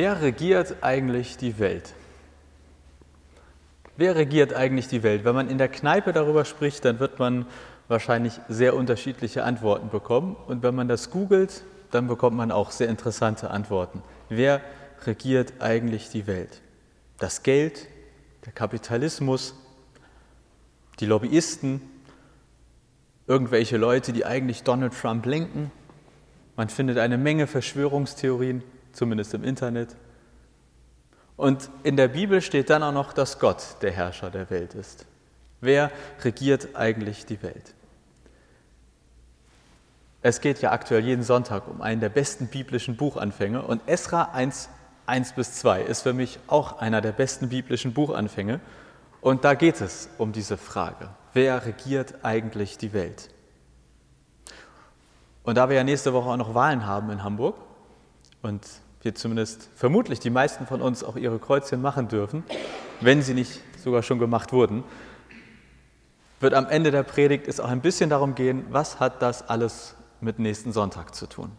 Wer regiert eigentlich die Welt? Wer regiert eigentlich die Welt? Wenn man in der Kneipe darüber spricht, dann wird man wahrscheinlich sehr unterschiedliche Antworten bekommen. Und wenn man das googelt, dann bekommt man auch sehr interessante Antworten. Wer regiert eigentlich die Welt? Das Geld, der Kapitalismus, die Lobbyisten, irgendwelche Leute, die eigentlich Donald Trump lenken. Man findet eine Menge Verschwörungstheorien zumindest im Internet. Und in der Bibel steht dann auch noch, dass Gott der Herrscher der Welt ist. Wer regiert eigentlich die Welt? Es geht ja aktuell jeden Sonntag um einen der besten biblischen Buchanfänge und Esra 1, 1 bis 2 ist für mich auch einer der besten biblischen Buchanfänge. Und da geht es um diese Frage, wer regiert eigentlich die Welt? Und da wir ja nächste Woche auch noch Wahlen haben in Hamburg, und wir zumindest vermutlich die meisten von uns auch ihre Kreuzchen machen dürfen, wenn sie nicht sogar schon gemacht wurden, wird am Ende der Predigt es auch ein bisschen darum gehen, was hat das alles mit nächsten Sonntag zu tun.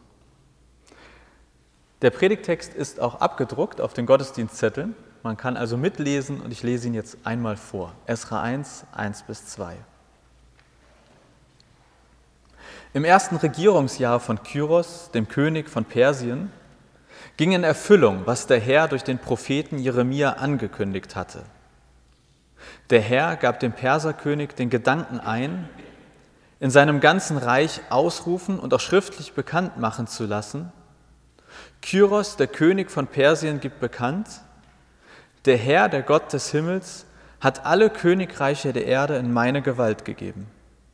Der Predigtext ist auch abgedruckt auf den Gottesdienstzetteln. Man kann also mitlesen und ich lese ihn jetzt einmal vor. Esra 1, 1 bis 2. Im ersten Regierungsjahr von Kyros, dem König von Persien, ging in Erfüllung, was der Herr durch den Propheten Jeremia angekündigt hatte. Der Herr gab dem Perserkönig den Gedanken ein, in seinem ganzen Reich ausrufen und auch schriftlich bekannt machen zu lassen. Kyros, der König von Persien, gibt bekannt, der Herr, der Gott des Himmels, hat alle Königreiche der Erde in meine Gewalt gegeben.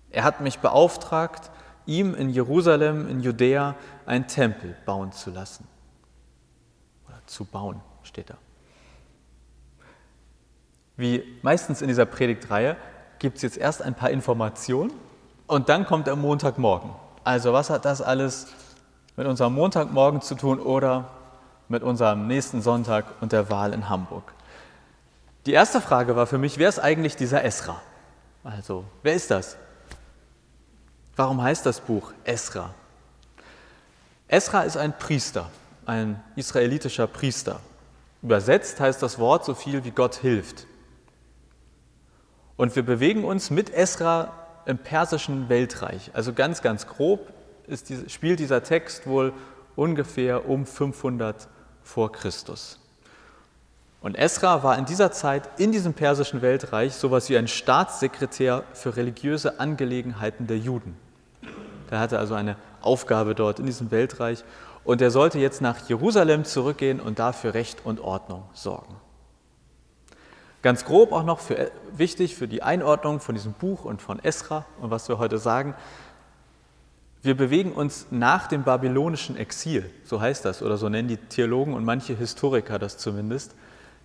Er hat mich beauftragt, ihm in Jerusalem, in Judäa, einen Tempel bauen zu lassen zu bauen, steht da. Wie meistens in dieser Predigtreihe gibt es jetzt erst ein paar Informationen und dann kommt der Montagmorgen. Also was hat das alles mit unserem Montagmorgen zu tun oder mit unserem nächsten Sonntag und der Wahl in Hamburg? Die erste Frage war für mich, wer ist eigentlich dieser Esra? Also, wer ist das? Warum heißt das Buch Esra? Esra ist ein Priester ein israelitischer Priester. Übersetzt heißt das Wort so viel wie Gott hilft. Und wir bewegen uns mit Esra im persischen Weltreich. Also ganz, ganz grob ist, spielt dieser Text wohl ungefähr um 500 vor Christus. Und Esra war in dieser Zeit in diesem persischen Weltreich sowas wie ein Staatssekretär für religiöse Angelegenheiten der Juden. Er hatte also eine Aufgabe dort in diesem Weltreich und er sollte jetzt nach Jerusalem zurückgehen und dafür Recht und Ordnung sorgen. Ganz grob auch noch für, wichtig für die Einordnung von diesem Buch und von Esra und was wir heute sagen. Wir bewegen uns nach dem babylonischen Exil, so heißt das, oder so nennen die Theologen und manche Historiker das zumindest.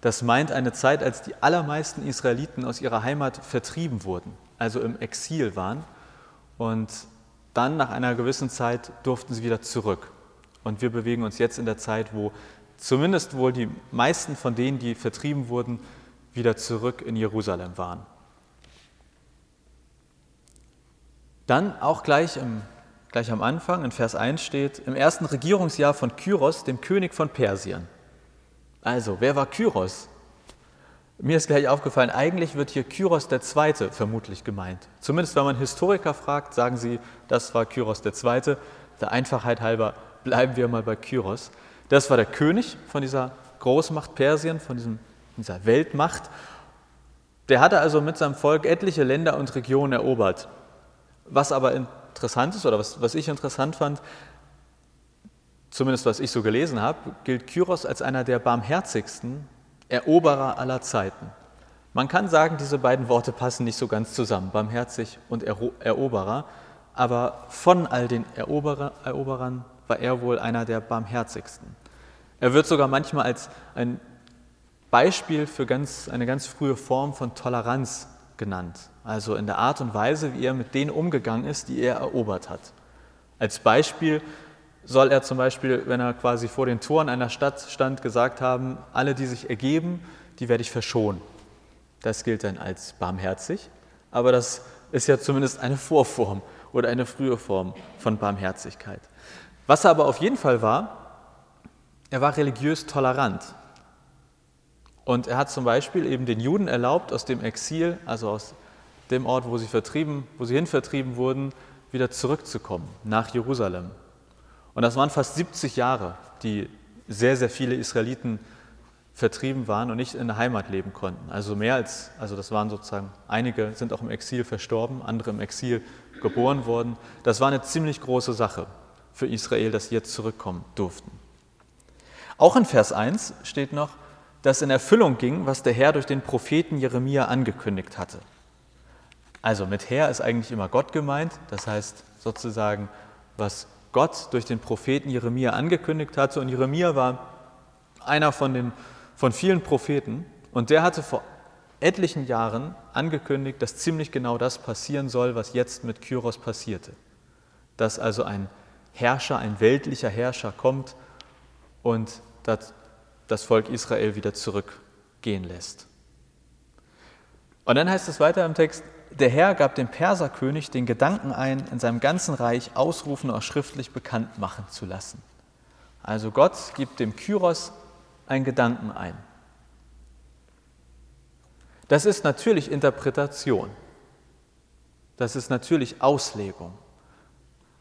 Das meint eine Zeit, als die allermeisten Israeliten aus ihrer Heimat vertrieben wurden, also im Exil waren. Und dann nach einer gewissen Zeit durften sie wieder zurück. Und wir bewegen uns jetzt in der Zeit, wo zumindest wohl die meisten von denen, die vertrieben wurden, wieder zurück in Jerusalem waren. Dann auch gleich, im, gleich am Anfang, in Vers 1 steht, im ersten Regierungsjahr von Kyros, dem König von Persien. Also, wer war Kyros? Mir ist gleich aufgefallen, eigentlich wird hier Kyros II. vermutlich gemeint. Zumindest wenn man Historiker fragt, sagen sie, das war Kyros II. Der Einfachheit halber bleiben wir mal bei Kyros. Das war der König von dieser Großmacht Persien, von diesem, dieser Weltmacht. Der hatte also mit seinem Volk etliche Länder und Regionen erobert. Was aber interessant ist, oder was, was ich interessant fand, zumindest was ich so gelesen habe, gilt Kyros als einer der barmherzigsten Eroberer aller Zeiten. Man kann sagen, diese beiden Worte passen nicht so ganz zusammen, barmherzig und Eroberer, aber von all den Eroberer, Eroberern war er wohl einer der barmherzigsten. Er wird sogar manchmal als ein Beispiel für ganz, eine ganz frühe Form von Toleranz genannt, also in der Art und Weise, wie er mit denen umgegangen ist, die er erobert hat. Als Beispiel soll er zum Beispiel, wenn er quasi vor den Toren einer Stadt stand, gesagt haben, alle, die sich ergeben, die werde ich verschonen. Das gilt dann als barmherzig, aber das ist ja zumindest eine Vorform oder eine frühe Form von Barmherzigkeit. Was er aber auf jeden Fall war, er war religiös tolerant. Und er hat zum Beispiel eben den Juden erlaubt, aus dem Exil, also aus dem Ort, wo sie vertrieben, wo sie hin vertrieben wurden, wieder zurückzukommen nach Jerusalem. Und das waren fast 70 Jahre, die sehr, sehr viele Israeliten vertrieben waren und nicht in der Heimat leben konnten. Also mehr als, also das waren sozusagen, einige sind auch im Exil verstorben, andere im Exil geboren worden. Das war eine ziemlich große Sache für Israel, dass sie jetzt zurückkommen durften. Auch in Vers 1 steht noch, dass in Erfüllung ging, was der Herr durch den Propheten Jeremia angekündigt hatte. Also mit Herr ist eigentlich immer Gott gemeint, das heißt sozusagen, was Gott durch den Propheten Jeremia angekündigt hatte. Und Jeremia war einer von, den, von vielen Propheten und der hatte vor etlichen Jahren angekündigt, dass ziemlich genau das passieren soll, was jetzt mit Kyros passierte. Dass also ein Herrscher, ein weltlicher Herrscher kommt und das, Volk Israel wieder zurückgehen lässt. Und dann heißt es weiter im Text, der Herr gab dem Perserkönig den Gedanken ein, in seinem ganzen Reich ausrufen und auch schriftlich bekannt machen zu lassen. Also Gott gibt dem Kyros einen Gedanken ein. Das ist natürlich Interpretation. Das ist natürlich Auslegung.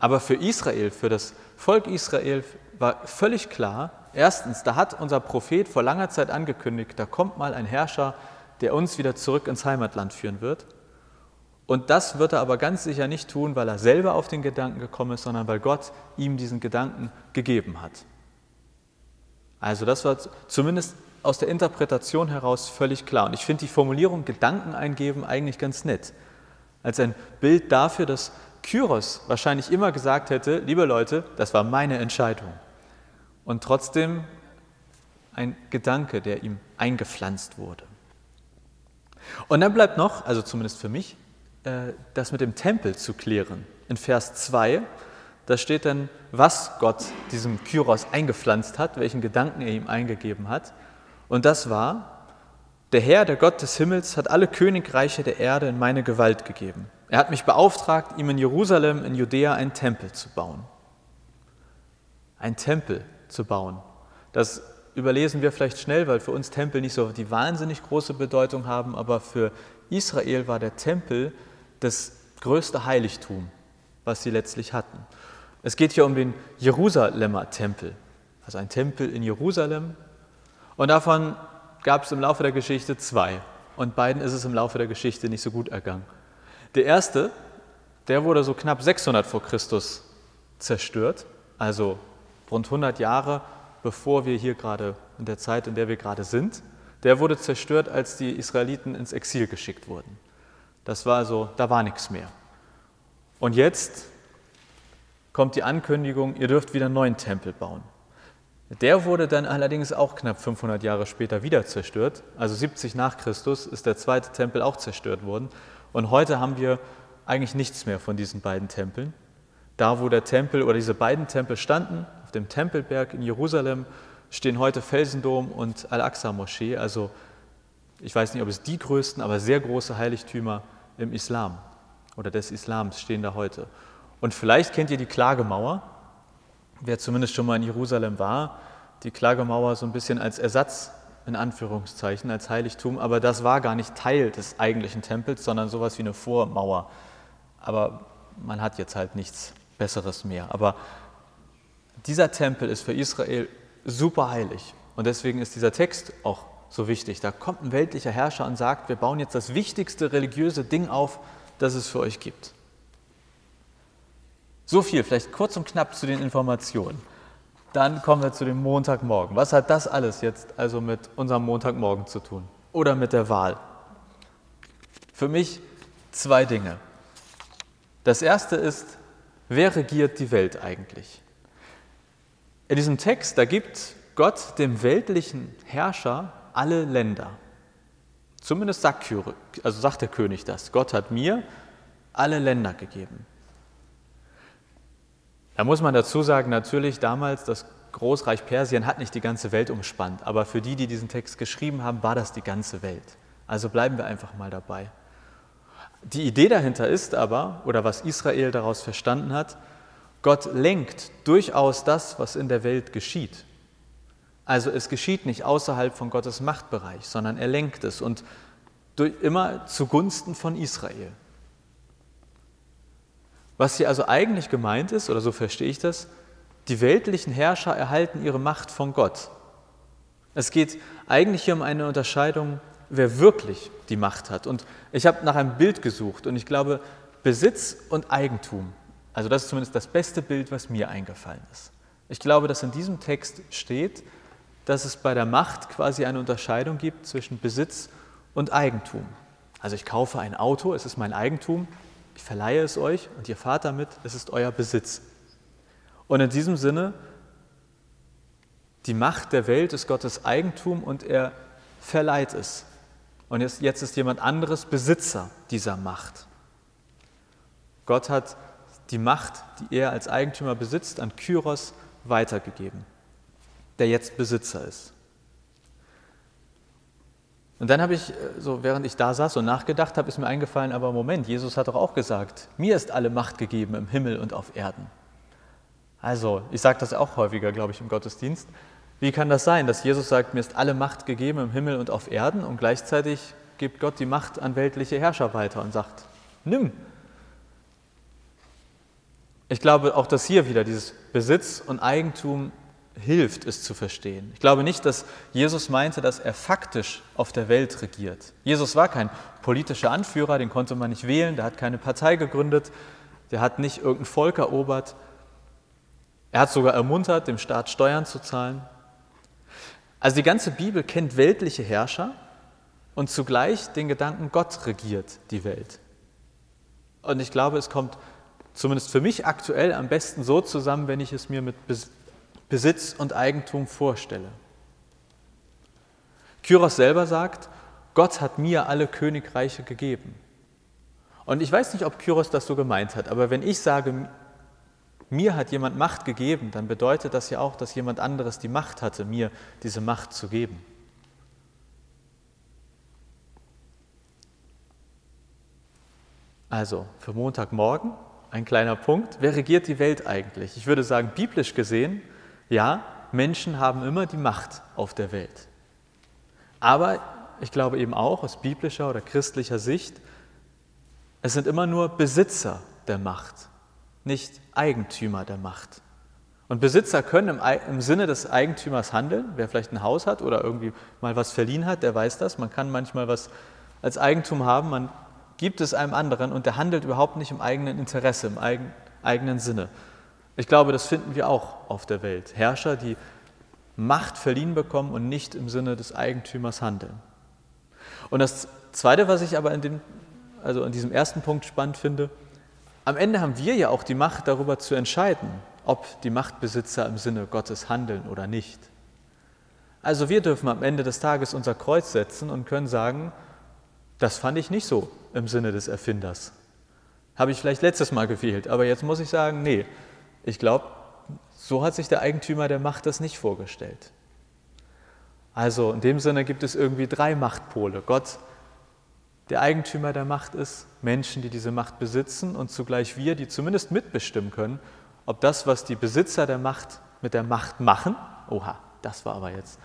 Aber für Israel, für das Volk Israel war völlig klar, erstens, da hat unser Prophet vor langer Zeit angekündigt, da kommt mal ein Herrscher, der uns wieder zurück ins Heimatland führen wird. Und das wird er aber ganz sicher nicht tun, weil er selber auf den Gedanken gekommen ist, sondern weil Gott ihm diesen Gedanken gegeben hat. Also das war zumindest aus der Interpretation heraus völlig klar. Und ich finde die Formulierung Gedanken eingeben eigentlich ganz nett. Als ein Bild dafür, dass Kyros wahrscheinlich immer gesagt hätte, liebe Leute, das war meine Entscheidung. Und trotzdem ein Gedanke, der ihm eingepflanzt wurde. Und dann bleibt noch, also zumindest für mich, äh, das mit dem Tempel zu klären. In Vers 2, da steht dann, was Gott diesem Kyros eingepflanzt hat, welchen Gedanken er ihm eingegeben hat. Und das war, der Herr, der Gott des Himmels, hat alle Königreiche der Erde in meine Gewalt gegeben. Er hat mich beauftragt, ihm in Jerusalem, in Judäa, einen Tempel zu bauen. Ein Tempel zu bauen. Das überlesen wir vielleicht schnell, weil für uns Tempel nicht so die wahnsinnig große Bedeutung haben, aber für Israel war der Tempel das größte Heiligtum, was sie letztlich hatten. Es geht hier um den Jerusalemer Tempel, also ein Tempel in Jerusalem. Und davon gab es im Laufe der Geschichte zwei. Und beiden ist es im Laufe der Geschichte nicht so gut ergangen. Der erste, der wurde so knapp 600 vor Christus zerstört, also rund 100 Jahre bevor wir hier gerade, in der Zeit, in der wir gerade sind. Der wurde zerstört, als die Israeliten ins Exil geschickt wurden. Das war also, da war nichts mehr. Und jetzt kommt die Ankündigung, ihr dürft wieder einen neuen Tempel bauen. Der wurde dann allerdings auch knapp 500 Jahre später wieder zerstört. Also 70 nach Christus ist der zweite Tempel auch zerstört worden. Und heute haben wir eigentlich nichts mehr von diesen beiden Tempeln. Da, wo der Tempel oder diese beiden Tempel standen, auf dem Tempelberg in Jerusalem, stehen heute Felsendom und Al-Aqsa-Moschee, also ich weiß nicht, ob es die größten, aber sehr große Heiligtümer im Islam oder des Islams stehen da heute. Und vielleicht kennt ihr die Klagemauer, wer zumindest schon mal in Jerusalem war, die Klagemauer so ein bisschen als Ersatz in Anführungszeichen, als Heiligtum, aber das war gar nicht Teil des eigentlichen Tempels, sondern sowas wie eine Vormauer. Aber man hat jetzt halt nichts Besseres mehr. Aber dieser Tempel ist für Israel super heilig und deswegen ist dieser Text auch so wichtig. Da kommt ein weltlicher Herrscher und sagt, wir bauen jetzt das wichtigste religiöse Ding auf, das es für euch gibt. So viel, vielleicht kurz und knapp zu den Informationen. Dann kommen wir zu dem Montagmorgen. Was hat das alles jetzt also mit unserem Montagmorgen zu tun? Oder mit der Wahl? Für mich zwei Dinge. Das erste ist, wer regiert die Welt eigentlich? In diesem Text, da gibt Gott dem weltlichen Herrscher alle Länder. Zumindest sagt, also sagt der König das. Gott hat mir alle Länder gegeben. Da muss man dazu sagen, natürlich damals, das Großreich Persien hat nicht die ganze Welt umspannt, aber für die, die diesen Text geschrieben haben, war das die ganze Welt. Also bleiben wir einfach mal dabei. Die Idee dahinter ist aber, oder was Israel daraus verstanden hat, Gott lenkt durchaus das, was in der Welt geschieht. Also es geschieht nicht außerhalb von Gottes Machtbereich, sondern er lenkt es und durch, immer zugunsten von Israel. Was hier also eigentlich gemeint ist, oder so verstehe ich das, die weltlichen Herrscher erhalten ihre Macht von Gott. Es geht eigentlich hier um eine Unterscheidung, wer wirklich die Macht hat. Und ich habe nach einem Bild gesucht und ich glaube, Besitz und Eigentum, also das ist zumindest das beste Bild, was mir eingefallen ist. Ich glaube, dass in diesem Text steht, dass es bei der Macht quasi eine Unterscheidung gibt zwischen Besitz und Eigentum. Also ich kaufe ein Auto, es ist mein Eigentum, ich verleihe es euch und ihr fahrt damit, es ist euer Besitz. Und in diesem Sinne, die Macht der Welt ist Gottes Eigentum und er verleiht es. Und jetzt, jetzt ist jemand anderes Besitzer dieser Macht. Gott hat die Macht, die er als Eigentümer besitzt, an Kyros weitergegeben, der jetzt Besitzer ist. Und dann habe ich, äh, so während ich da saß und nachgedacht habe, ist mir eingefallen, aber Moment, Jesus hat doch auch gesagt, mir ist alle Macht gegeben im Himmel und auf Erden. Also, ich sage das auch häufiger, glaube ich, im Gottesdienst. Wie kann das sein, dass Jesus sagt, mir ist alle Macht gegeben im Himmel und auf Erden und gleichzeitig gibt Gott die Macht an weltliche Herrscher weiter und sagt, nimm. Ich glaube auch, dass hier wieder dieses Besitz und Eigentum hilft, es zu verstehen. Ich glaube nicht, dass Jesus meinte, dass er faktisch auf der Welt regiert. Jesus war kein politischer Anführer, den konnte man nicht wählen, der hat keine Partei gegründet, der hat nicht irgendein Volk erobert. Er hat sogar ermuntert, dem Staat Steuern zu zahlen. Also die ganze Bibel kennt weltliche Herrscher und zugleich den Gedanken, Gott regiert die Welt. Und ich glaube, es kommt zumindest für mich aktuell am besten so zusammen, wenn ich es mir mit Besitz und Eigentum vorstelle. Kyros selber sagt, Gott hat mir alle Königreiche gegeben. Und ich weiß nicht, ob Kyros das so gemeint hat, aber wenn ich sage, mir hat jemand Macht gegeben, dann bedeutet das ja auch, dass jemand anderes die Macht hatte, mir diese Macht zu geben. Also für Montagmorgen ein kleiner Punkt. Wer regiert die Welt eigentlich? Ich würde sagen, biblisch gesehen ja, Menschen haben immer die Macht auf der Welt. Aber ich glaube eben auch aus biblischer oder christlicher Sicht, es sind immer nur Besitzer der Macht, nicht Eigentümer der Macht. Und Besitzer können im, im, Sinne des Eigentümers handeln. Wer vielleicht ein Haus hat oder irgendwie mal was verliehen hat, der weiß das. Man kann manchmal was als Eigentum haben, man gibt es einem anderen und der handelt überhaupt nicht im eigenen Interesse, im eigen, eigenen Sinne. Ich glaube, das finden wir auch auf der Welt. Herrscher, die Macht verliehen bekommen und nicht im Sinne des Eigentümers handeln. Und das Zweite, was ich aber in, dem, also in diesem ersten Punkt spannend finde, am Ende haben wir ja auch die Macht darüber zu entscheiden, ob die Machtbesitzer im Sinne Gottes handeln oder nicht. Also wir dürfen am Ende des Tages unser Kreuz setzen und können sagen, das fand ich nicht so im Sinne des Erfinders. Habe ich vielleicht letztes Mal gefehlt, aber jetzt muss ich sagen, nee, ich glaube, so hat sich der Eigentümer der Macht das nicht vorgestellt. Also in dem Sinne gibt es irgendwie drei Machtpole. Gott, der Eigentümer der Macht ist, Menschen, die diese Macht besitzen und zugleich wir, die zumindest mitbestimmen können, ob das, was die Besitzer der Macht mit der Macht machen, oha, das war aber jetzt,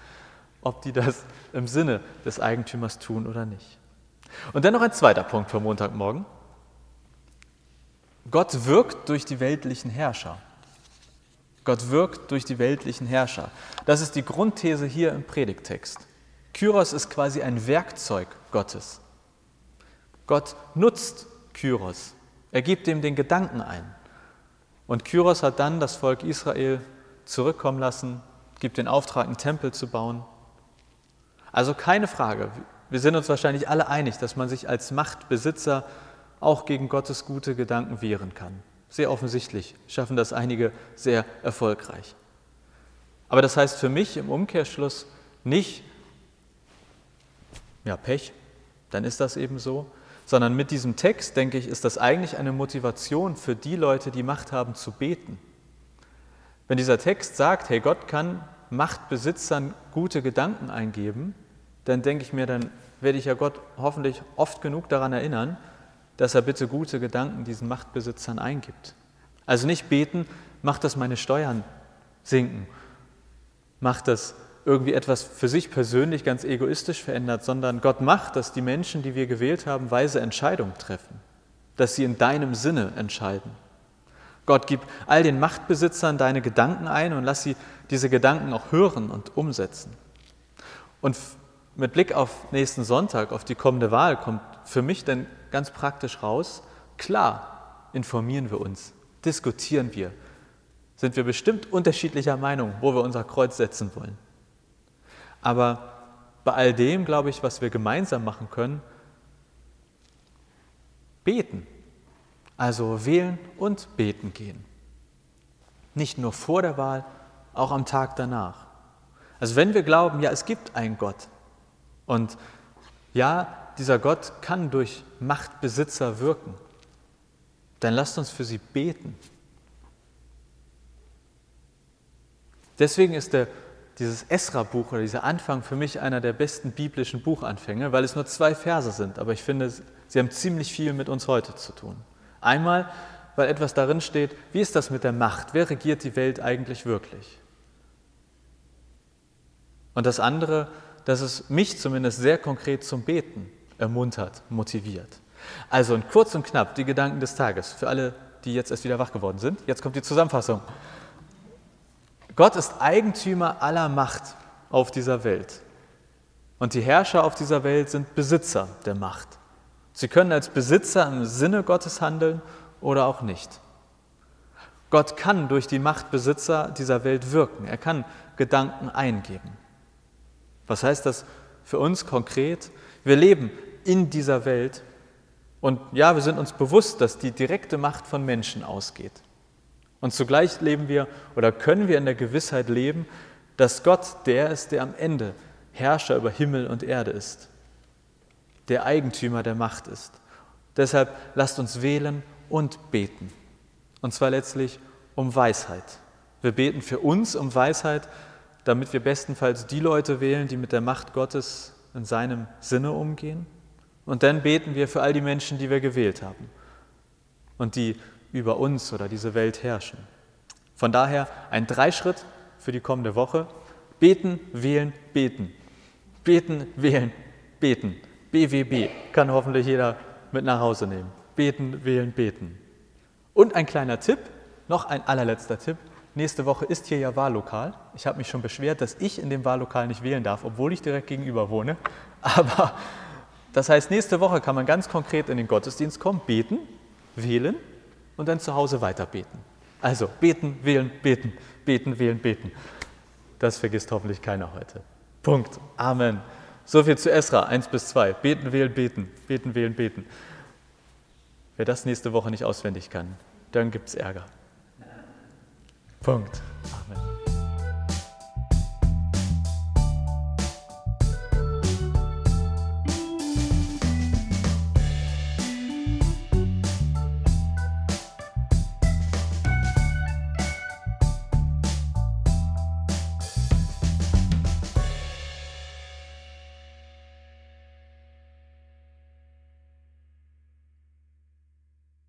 ob die das im Sinne des Eigentümers tun oder nicht. Und dann noch ein zweiter Punkt für Montagmorgen. Gott wirkt durch die weltlichen Herrscher. Gott wirkt durch die weltlichen Herrscher. Das ist die Grundthese hier im Predigtext. Kyros ist quasi ein Werkzeug Gottes. Gott nutzt Kyros. Er gibt ihm den Gedanken ein. Und Kyros hat dann das Volk Israel zurückkommen lassen, gibt den Auftrag, einen Tempel zu bauen. Also keine Frage. Wir sind uns wahrscheinlich alle einig, dass man sich als Machtbesitzer auch gegen Gottes gute Gedanken wehren kann. Sehr offensichtlich schaffen das einige sehr erfolgreich. Aber das heißt für mich im Umkehrschluss nicht, ja, Pech, dann ist das eben so, sondern mit diesem Text, denke ich, ist das eigentlich eine Motivation für die Leute, die Macht haben, zu beten. Wenn dieser Text sagt, hey, Gott kann Machtbesitzern gute Gedanken eingeben, dann denke ich mir, dann werde ich ja Gott hoffentlich oft genug daran erinnern, dass er bitte gute Gedanken diesen Machtbesitzern eingibt. Also nicht beten, macht das meine Steuern sinken, macht das irgendwie etwas für sich persönlich ganz egoistisch verändert, sondern Gott macht, dass die Menschen, die wir gewählt haben, weise Entscheidungen treffen, dass sie in deinem Sinne entscheiden. Gott gibt all den Machtbesitzern deine Gedanken ein und lass sie diese Gedanken auch hören und umsetzen. Und mit Blick auf nächsten Sonntag, auf die kommende Wahl, kommt für mich dann ganz praktisch raus, klar informieren wir uns, diskutieren wir, sind wir bestimmt unterschiedlicher Meinung, wo wir unser Kreuz setzen wollen. Aber bei all dem, glaube ich, was wir gemeinsam machen können, beten. Also wählen und beten gehen. Nicht nur vor der Wahl, auch am Tag danach. Also wenn wir glauben, ja, es gibt einen Gott und ja, dieser Gott kann durch Machtbesitzer wirken, dann lasst uns für sie beten. Deswegen ist der, dieses Esra-Buch oder dieser Anfang für mich einer der besten biblischen Buchanfänge, weil es nur zwei Verse sind, aber ich finde, sie haben ziemlich viel mit uns heute zu tun. Einmal, weil etwas darin steht, wie ist das mit der Macht? Wer regiert die Welt eigentlich wirklich? Und das andere, dass es mich zumindest sehr konkret zum Beten ermuntert, motiviert. Also und kurz und knapp die Gedanken des Tages für alle, die jetzt erst wieder wach geworden sind. Jetzt kommt die Zusammenfassung. Gott ist Eigentümer aller Macht auf dieser Welt. Und die Herrscher auf dieser Welt sind Besitzer der Macht. Sie können als Besitzer im Sinne Gottes handeln oder auch nicht. Gott kann durch die Machtbesitzer dieser Welt wirken. Er kann Gedanken eingeben. Was heißt das für uns konkret? Wir leben in dieser Welt und ja, wir sind uns bewusst, dass die direkte Macht von Menschen ausgeht. Und zugleich leben wir oder können wir in der Gewissheit leben, dass Gott der ist, der am Ende Herrscher über Himmel und Erde ist, der Eigentümer der Macht ist. Deshalb lasst uns wählen und beten. Und zwar letztlich um Weisheit. Wir beten für uns um Weisheit, damit wir bestenfalls die Leute wählen, die mit der Macht Gottes in seinem Sinne umgehen. Und dann beten wir für all die Menschen, die wir gewählt haben und die über uns oder diese Welt herrschen. Von daher ein Dreischritt für die kommende Woche. Beten, wählen, beten. Beten, wählen, beten. BWB kann hoffentlich jeder mit nach Hause nehmen. Beten, wählen, beten. Und ein kleiner Tipp, noch ein allerletzter Tipp. Nächste Woche ist hier ja Wahllokal. Ich habe mich schon beschwert, dass ich in dem Wahllokal nicht wählen darf, obwohl ich direkt gegenüber wohne. Aber das heißt, nächste Woche kann man ganz konkret in den Gottesdienst kommen, beten, wählen und dann zu Hause weiter beten. Also beten, wählen, beten, beten, wählen, beten. Das vergisst hoffentlich keiner heute. Punkt. Amen. So viel zu Esra 1 bis 2. Beten, wählen, beten. Beten, wählen, beten. Wer das nächste Woche nicht auswendig kann, dann gibt es Ärger. Punkt. Amen.